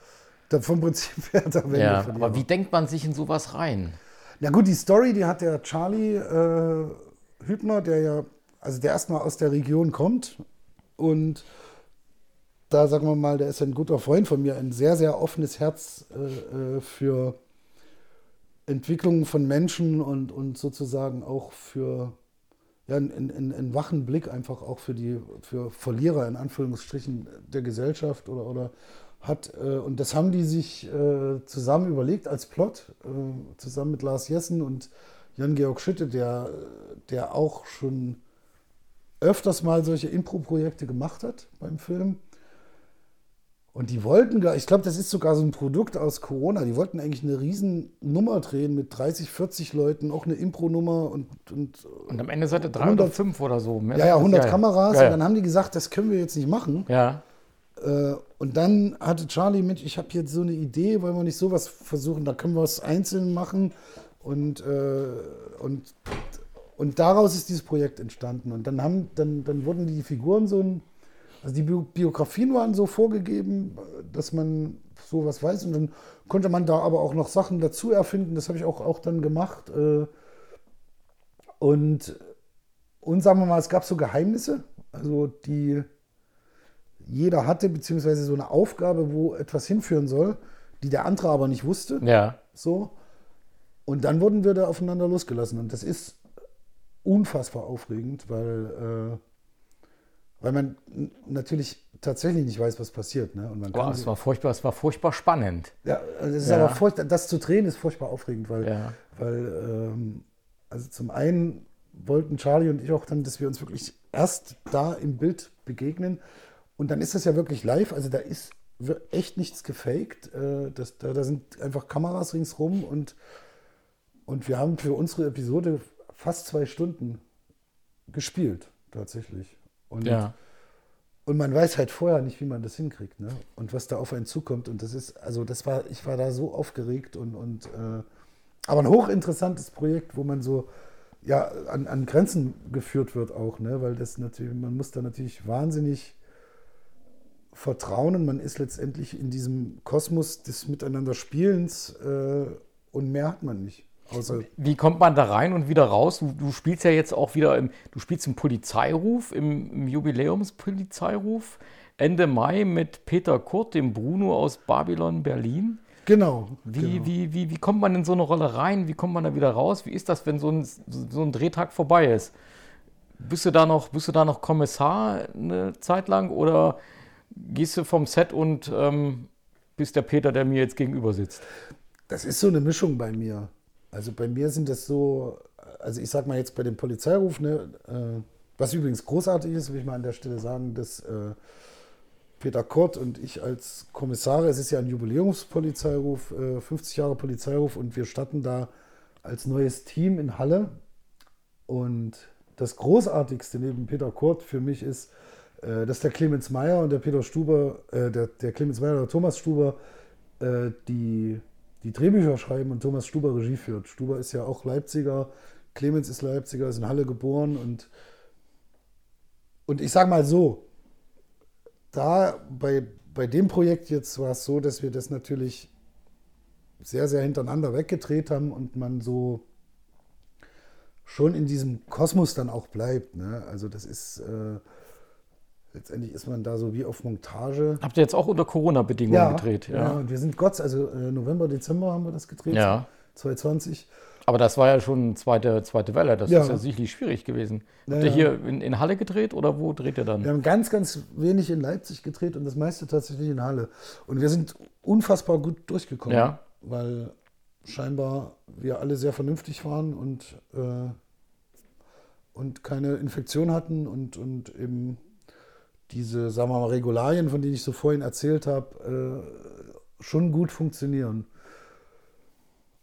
Der, vom Prinzip her der Ja, Wendeverlierer. aber wie denkt man sich in sowas rein? Na gut, die Story, die hat der Charlie äh, Hübner, der ja, also der erstmal aus der Region kommt und da sagen wir mal, der ist ein guter Freund von mir, ein sehr, sehr offenes Herz äh, äh, für Entwicklungen von Menschen und, und sozusagen auch für ja, einen, einen, einen wachen Blick einfach auch für die für Verlierer in Anführungsstrichen der Gesellschaft oder, oder hat. Äh, und das haben die sich äh, zusammen überlegt als Plot, äh, zusammen mit Lars Jessen und Jan-Georg Schütte, der, der auch schon öfters mal solche Impro-Projekte gemacht hat beim Film. Und die wollten, gar- ich glaube, das ist sogar so ein Produkt aus Corona. Die wollten eigentlich eine riesen Nummer drehen mit 30, 40 Leuten, auch eine Impro-Nummer und, und Und am Ende seid ihr drei 100 oder so. Mehr ja, ja, ist- 100 Kameras. Ja, Und dann haben die gesagt, das können wir jetzt nicht machen. ja. Äh, Und dann hatte Charlie mit, ich habe jetzt so eine Idee, wollen wir nicht sowas versuchen, da können wir es einzeln machen. Und, äh, und, und daraus ist dieses Projekt entstanden. Und dann, haben, dann, dann wurden die Figuren so ein, also die Bio- Biografien waren so vorgegeben, dass man sowas weiß. Und dann konnte man da aber auch noch Sachen dazu erfinden. Das habe ich auch, auch dann gemacht. Äh, und, und sagen wir mal, es gab so Geheimnisse, also die jeder hatte, beziehungsweise so eine Aufgabe, wo etwas hinführen soll, die der andere aber nicht wusste. Ja. So. Und dann wurden wir da aufeinander losgelassen. Und das ist unfassbar aufregend, weil, äh, weil man natürlich tatsächlich nicht weiß, was passiert. Ne? Und man Boah, kann es war furchtbar, es war furchtbar spannend. ja, also es ist Ja. aber furchtbar, das zu drehen ist furchtbar aufregend, weil, Ja. weil ähm, also zum einen wollten Charlie und ich auch dann, dass wir uns wirklich erst da im Bild begegnen und dann ist das ja wirklich live, also da ist echt nichts gefaked, äh, das, da, da sind einfach Kameras ringsrum und, und wir haben für unsere Episode fast zwei Stunden gespielt, tatsächlich. Und Ja. und man weiß halt vorher nicht, wie man das hinkriegt, ne? Und was da auf einen zukommt. Und das ist, also das war, ich war da so aufgeregt und, und äh, aber ein hochinteressantes Projekt, wo man so ja an, an Grenzen geführt wird auch, ne? Weil das natürlich, man muss da natürlich wahnsinnig vertrauen und man ist letztendlich in diesem Kosmos des Miteinanderspielens äh, und mehr hat man nicht. Außer Wie kommt man da rein und wieder raus? Du, du spielst ja jetzt auch wieder im, du spielst im Polizeiruf, im, im Jubiläumspolizeiruf. Ende Mai mit Peter Kurt, dem Bruno aus Babylon, Berlin. genau. Wie, genau. wie, wie, wie kommt man in so eine Rolle rein? Wie kommt man da wieder raus? Wie ist das, wenn so ein, so ein Drehtag vorbei ist? Bist du da noch, bist du da noch Kommissar eine Zeit lang oder gehst du vom Set und ähm, bist der Peter, der mir jetzt gegenüber sitzt? Das ist so eine Mischung bei mir. Also bei mir sind das so, also ich sag mal jetzt bei dem Polizeiruf, ne, äh, was übrigens großartig ist, will ich mal an der Stelle sagen, dass äh, Peter Kort und ich als Kommissare, es ist ja ein Jubiläumspolizeiruf, äh, 50 Jahre Polizeiruf und wir starten da als neues Team in Halle. Und das Großartigste neben Peter Kurt für mich ist, äh, dass der Clemens Meyer und der Peter Stuber, äh, der, der Clemens Meyer und der Thomas Stuber, äh, die, die Drehbücher schreiben und Thomas Stuber Regie führt. Stuber ist ja auch Leipziger, Clemens ist Leipziger, ist in Halle geboren und, und ich sage mal so, da bei, bei dem Projekt jetzt war es so, dass wir das natürlich sehr, sehr hintereinander weggedreht haben und man so schon in diesem Kosmos dann auch bleibt. Ne? Also das ist, äh, letztendlich ist man da so wie auf Montage. Habt ihr jetzt auch unter Corona-Bedingungen gedreht? Ja, ja, und wir sind Gott, also äh, November, Dezember haben wir das gedreht, Ja. 2020. Aber das war ja schon zweite, zweite Welle. Das Ja. ist ja sicherlich schwierig gewesen. Ja, Habt ihr ja. hier in, in Halle gedreht oder wo dreht ihr dann? Wir haben ganz, ganz wenig in Leipzig gedreht und das meiste tatsächlich in Halle. Und wir sind unfassbar gut durchgekommen, Ja. weil scheinbar wir alle sehr vernünftig waren und, äh, und keine Infektion hatten und, und eben diese, sagen wir mal, Regularien, von denen ich so vorhin erzählt habe, äh, schon gut funktionieren.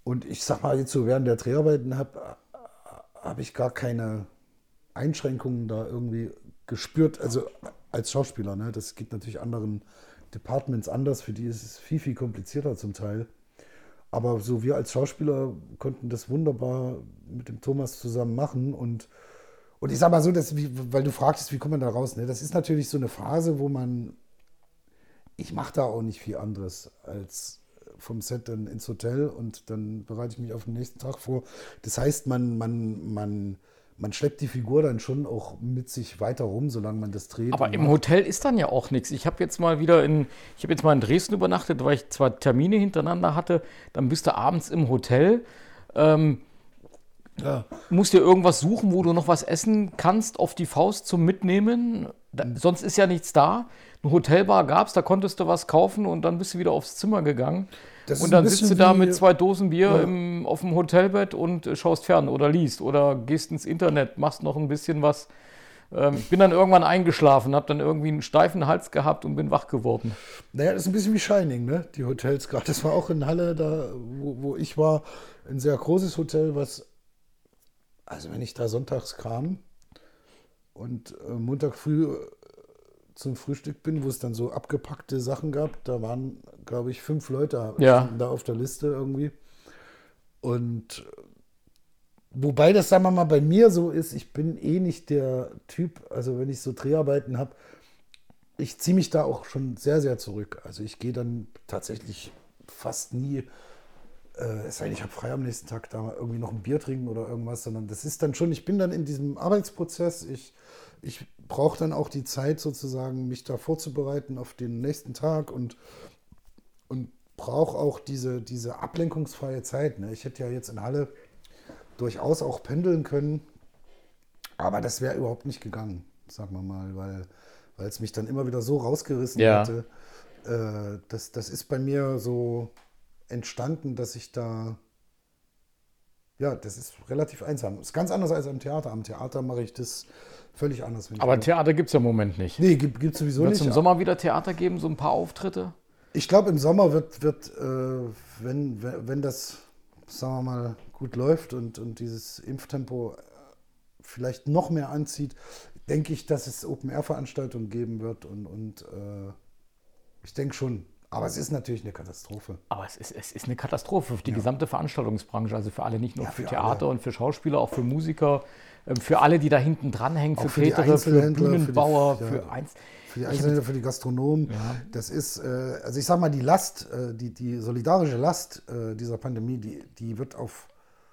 Und ich sag mal, jetzt so während der Dreharbeiten habe hab ich gar keine Einschränkungen da irgendwie gespürt, also als Schauspieler. Ne? Das geht natürlich anderen Departments anders, für die ist es viel, viel komplizierter zum Teil. Aber so wir als Schauspieler konnten das wunderbar mit dem Thomas zusammen machen und und ich sag mal so, dass, weil du fragtest, wie kommt man da raus? Ne? Das ist natürlich so eine Phase, wo man, ich mache da auch nicht viel anderes als vom Set dann ins Hotel und dann bereite ich mich auf den nächsten Tag vor. Das heißt, man, man, man, man schleppt die Figur dann schon auch mit sich weiter rum, solange man das dreht. Aber im macht. Hotel ist dann ja auch nichts. Ich habe jetzt mal wieder in, ich habe jetzt mal in Dresden übernachtet, weil ich zwei Termine hintereinander hatte. Dann bist du abends im Hotel. Ähm, Ja. musst dir irgendwas suchen, wo du noch was essen kannst auf die Faust zum Mitnehmen. Da, sonst ist ja nichts da. Eine Hotelbar gab es, da konntest du was kaufen und dann bist du wieder aufs Zimmer gegangen. Das und dann sitzt du da mit zwei Dosen Bier Ja. im, auf dem Hotelbett und äh, schaust fern oder liest oder gehst ins Internet, machst noch ein bisschen was. Ähm, ich bin dann irgendwann eingeschlafen, habe dann irgendwie einen steifen Hals gehabt und bin wach geworden. Naja, das ist ein bisschen wie Shining, ne? Die Hotels gerade. Das war auch in Halle, da, wo, wo ich war, ein sehr großes Hotel, was, also wenn ich da sonntags kam und äh, Montag früh äh, zum Frühstück bin, wo es dann so abgepackte Sachen gab, da waren, glaube ich, fünf Leute Ja. da auf der Liste irgendwie. Und äh, wobei das, sagen wir mal, bei mir so ist, ich bin eh nicht der Typ, also wenn ich so Dreharbeiten habe, ich ziehe mich da auch schon sehr, sehr zurück. Also ich gehe dann tatsächlich fast nie, äh, es sei denn, ich habe frei am nächsten Tag da mal irgendwie noch ein Bier trinken oder irgendwas, sondern das ist dann schon, ich bin dann in diesem Arbeitsprozess, ich, ich brauche dann auch die Zeit sozusagen, mich da vorzubereiten auf den nächsten Tag und, und brauche auch diese, diese ablenkungsfreie Zeit. Ne? Ich hätte ja jetzt in Halle durchaus auch pendeln können, aber das wäre überhaupt nicht gegangen, sagen wir mal, weil weil es mich dann immer wieder so rausgerissen Ja. hätte. Äh, das, das ist bei mir so entstanden, dass ich da, ja, das ist relativ einsam. Ist ganz anders als am Theater. Am Theater mache ich das völlig anders. ich Aber nur- Theater gibt es ja im Moment nicht. nee, gibt es sowieso Wird es nicht. im Sommer wieder Theater geben, so ein paar Auftritte? Ich glaube, im Sommer wird, wird äh, wenn, wenn das, sagen wir mal, gut läuft und, und dieses Impftempo vielleicht noch mehr anzieht, denke ich, dass es Open-Air-Veranstaltungen geben wird. Und, und äh, ich denke schon. Aber es ist natürlich eine Katastrophe. Aber es ist, es ist eine Katastrophe für die gesamte Veranstaltungsbranche, also für alle, nicht nur Ja, für, für Theater alle. und für Schauspieler, auch für Musiker, ähm, für alle, die da hinten dranhängen, für für die Caterer, für Einzelhändler, für die- Bühnenbauer, ja. für eins. Für die für die Gastronomen. Das ist, äh, also ich sag mal, die Last, äh, die, die solidarische Last äh, dieser Pandemie, die, die wird auf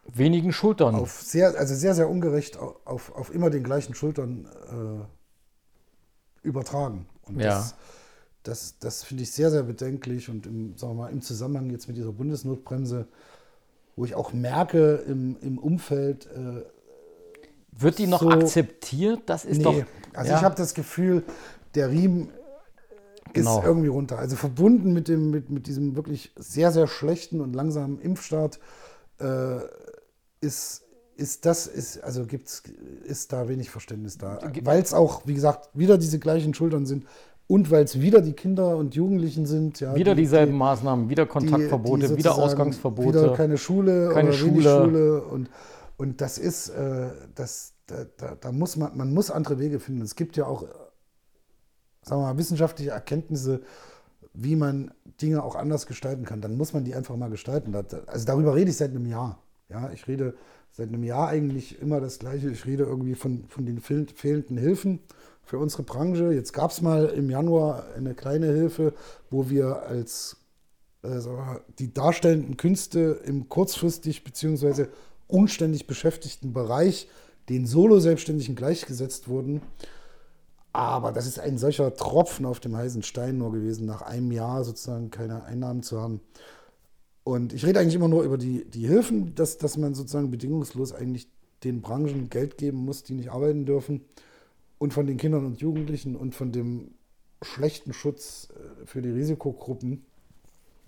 Wenigen Schultern. auf sehr, also sehr, sehr ungerecht au- auf, auf immer den gleichen Schultern äh, übertragen. Und Ja. das, das, das finde ich sehr, sehr bedenklich und im, sagen wir mal, im Zusammenhang jetzt mit dieser Bundesnotbremse, wo ich auch merke im, im Umfeld, äh, Wird die noch so- akzeptiert? Das ist nee, doch. also ja, ich habe das Gefühl, der Riemen Genau. ist irgendwie runter. Also verbunden mit, dem, mit, mit diesem wirklich sehr, sehr schlechten und langsamen Impfstart äh, ist, ist das, ist, also gibt's, ist da wenig Verständnis da. Weil es auch, wie gesagt, wieder diese gleichen Schultern sind und weil es wieder die Kinder und Jugendlichen sind. Ja, wieder die- dieselben die- Maßnahmen, wieder Kontaktverbote, die wieder Ausgangsverbote. Wieder keine Schule keine Schule. Schule. Und, und das ist, äh, das, da, da, da muss man, man muss andere Wege finden. Es gibt ja auch, sagen wir mal, wissenschaftliche Erkenntnisse, wie man Dinge auch anders gestalten kann. Dann muss man die einfach mal gestalten. Also darüber rede ich seit einem Jahr. Ja, ich rede seit einem Jahr eigentlich immer das Gleiche. Ich rede irgendwie von, von den fehl- fehlenden Hilfen. Für unsere Branche. Jetzt gab es mal im Januar eine kleine Hilfe, wo wir als äh, die darstellenden Künste im kurzfristig bzw. unständig beschäftigten Bereich den Solo-Selbstständigen gleichgesetzt wurden. Aber das ist ein solcher Tropfen auf dem heißen Stein nur gewesen, nach einem Jahr sozusagen keine Einnahmen zu haben. Und ich rede eigentlich immer nur über die, die Hilfen, dass, dass man sozusagen bedingungslos eigentlich den Branchen Geld geben muss, die nicht arbeiten dürfen. Und von den Kindern und Jugendlichen und von dem schlechten Schutz äh, für die Risikogruppen,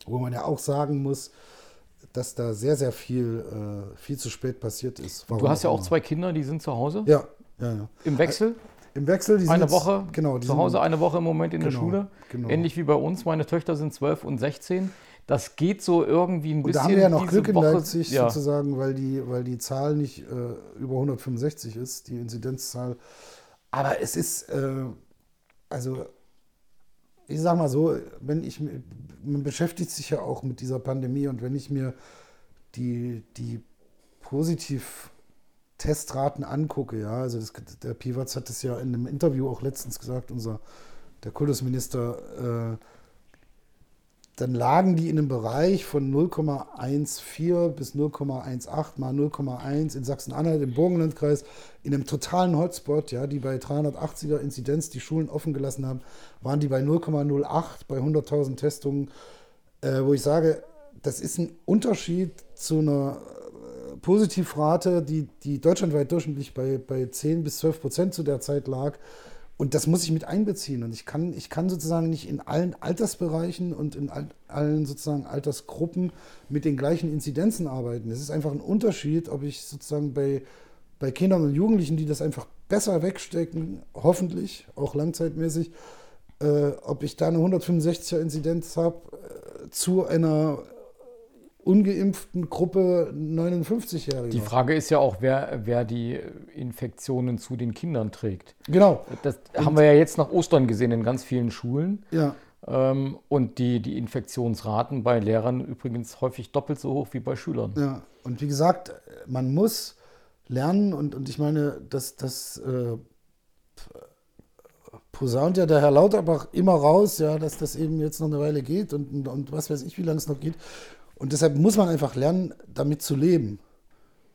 wo man ja auch sagen muss, dass da sehr, sehr viel, äh, viel zu spät passiert ist. Warum du hast ja auch immer. zwei Kinder, die sind zu Hause? Ja, ja, ja. Im Wechsel? Im Wechsel, die eine jetzt, Woche genau, zu Hause, eine Woche im Moment in genau, der Schule. Genau. Ähnlich wie bei uns. Meine Töchter sind 12 und 16. Das geht so irgendwie ein und bisschen. Da haben wir ja noch Glück in Woche, Leipzig ja. sozusagen, weil die, weil die Zahl nicht äh, über 165 ist, die Inzidenzzahl. Aber es ist, äh, also ich sag mal so, wenn ich, man beschäftigt sich ja auch mit dieser Pandemie und wenn ich mir die, die Positiv-Testraten angucke, ja, also das, der Piwatz hat es ja in einem Interview auch letztens gesagt, unser, der Kultusminister, äh, dann lagen die in einem Bereich von 0,14 bis 0,18 mal 0,1 in Sachsen-Anhalt, im Burgenlandkreis, in einem totalen Hotspot, ja, die bei 380er Inzidenz die Schulen offen gelassen haben, waren die bei 0,08 bei 100.000 Testungen, äh, wo ich sage, das ist ein Unterschied zu einer äh, Positivrate, die, die deutschlandweit durchschnittlich bei, bei 10 bis 12 Prozent zu der Zeit lag. Und das muss ich mit einbeziehen. Und ich kann, ich kann sozusagen nicht in allen Altersbereichen und in allen sozusagen Altersgruppen mit den gleichen Inzidenzen arbeiten. Es ist einfach ein Unterschied, ob ich sozusagen bei, bei Kindern und Jugendlichen, die das einfach besser wegstecken, hoffentlich, auch langzeitmäßig, äh, ob ich da eine 165er Inzidenz habe, äh, zu einer ungeimpften Gruppe 59-Jähriger. Die Frage ist ja auch, wer, wer die Infektionen zu den Kindern trägt. Genau. Das und haben wir ja jetzt nach Ostern gesehen in ganz vielen Schulen. Ja. Ähm, und die, die Infektionsraten bei Lehrern übrigens häufig doppelt so hoch wie bei Schülern. Ja, und wie gesagt, man muss lernen und, und ich meine, das, das äh, posaunt ja der Herr Lauterbach immer raus, ja, dass das eben jetzt noch eine Weile geht und, und, und was weiß ich, wie lange es noch geht. Und deshalb muss man einfach lernen, damit zu leben.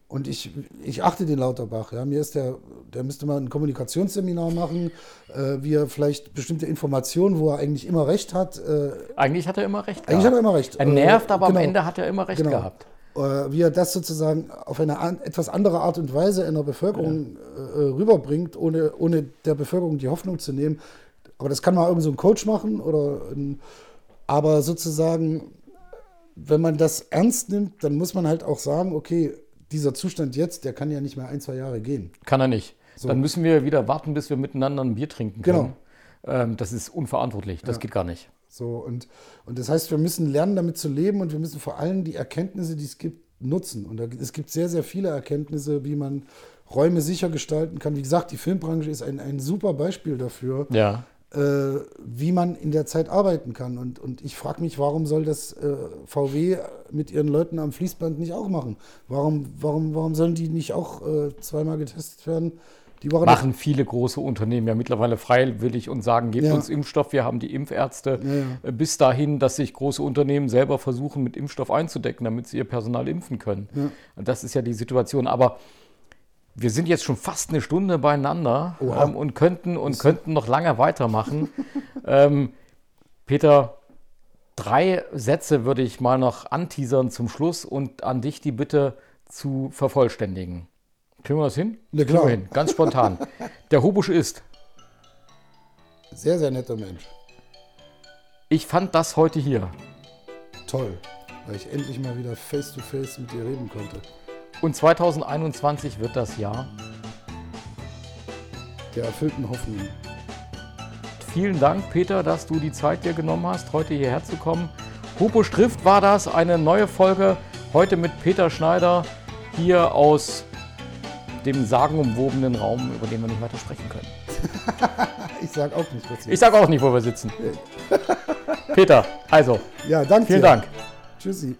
Und ich, ich achte den Lauterbach. Ja. Mir ist der, der müsste mal ein Kommunikationsseminar machen, äh, wie er vielleicht bestimmte Informationen, wo er eigentlich immer recht hat. Äh, eigentlich hat er immer recht. Eigentlich gehabt. hat er immer recht. Er nervt, aber genau. am Ende hat er immer recht genau. gehabt. Äh, wie er das sozusagen auf eine an, etwas andere Art und Weise in der Bevölkerung ja. Äh, rüberbringt, ohne, ohne der Bevölkerung die Hoffnung zu nehmen. Aber das kann mal irgend so ein Coach machen oder ein, aber sozusagen wenn man das ernst nimmt, dann muss man halt auch sagen, okay, dieser Zustand jetzt, der kann ja nicht mehr ein, zwei Jahre gehen. Kann er nicht. So. Dann müssen wir wieder warten, bis wir miteinander ein Bier trinken können. Genau. Ähm, das ist unverantwortlich, das ja. geht gar nicht. So, und, und das heißt, wir müssen lernen, damit zu leben und wir müssen vor allem die Erkenntnisse, die es gibt, nutzen. Und da, es gibt sehr, sehr viele Erkenntnisse, wie man Räume sicher gestalten kann. Wie gesagt, die Filmbranche ist ein, ein super Beispiel dafür. Ja wie man in der Zeit arbeiten kann. Und, und ich frage mich, warum soll das äh, VW mit ihren Leuten am Fließband nicht auch machen? Warum, warum, warum sollen die nicht auch äh, zweimal getestet werden? Die machen nicht. viele große Unternehmen ja mittlerweile freiwillig und sagen, gebt ja. uns Impfstoff, wir haben die Impfärzte. Ja, ja. Äh, bis dahin, dass sich große Unternehmen selber versuchen, mit Impfstoff einzudecken, damit sie ihr Personal impfen können. Das ist ja die Situation. Aber wir sind jetzt schon fast eine Stunde beieinander ähm, und könnten und könnten noch lange weitermachen. ähm, Peter, drei Sätze würde ich mal noch anteasern zum Schluss und an dich die Bitte zu vervollständigen. Kriegen wir das hin? Na klar. Hin. Ganz spontan. Der Hobusch ist. Sehr, sehr netter Mensch. Ich fand das heute hier. Toll, weil ich endlich mal wieder face to face mit dir reden konnte. Und 2021 wird das Jahr der erfüllten Hoffnung. Vielen Dank, Peter, dass du die Zeit dir genommen hast, heute hierher zu kommen. Hupo Strift war das, eine neue Folge heute mit Peter Schneider hier aus dem sagenumwobenen Raum, über den wir nicht weiter sprechen können. ich sag auch nicht, wo wir sitzen. Ich sag auch nicht, wo wir sitzen. Peter, also. Ja, danke. Vielen dir. Dank. Tschüssi.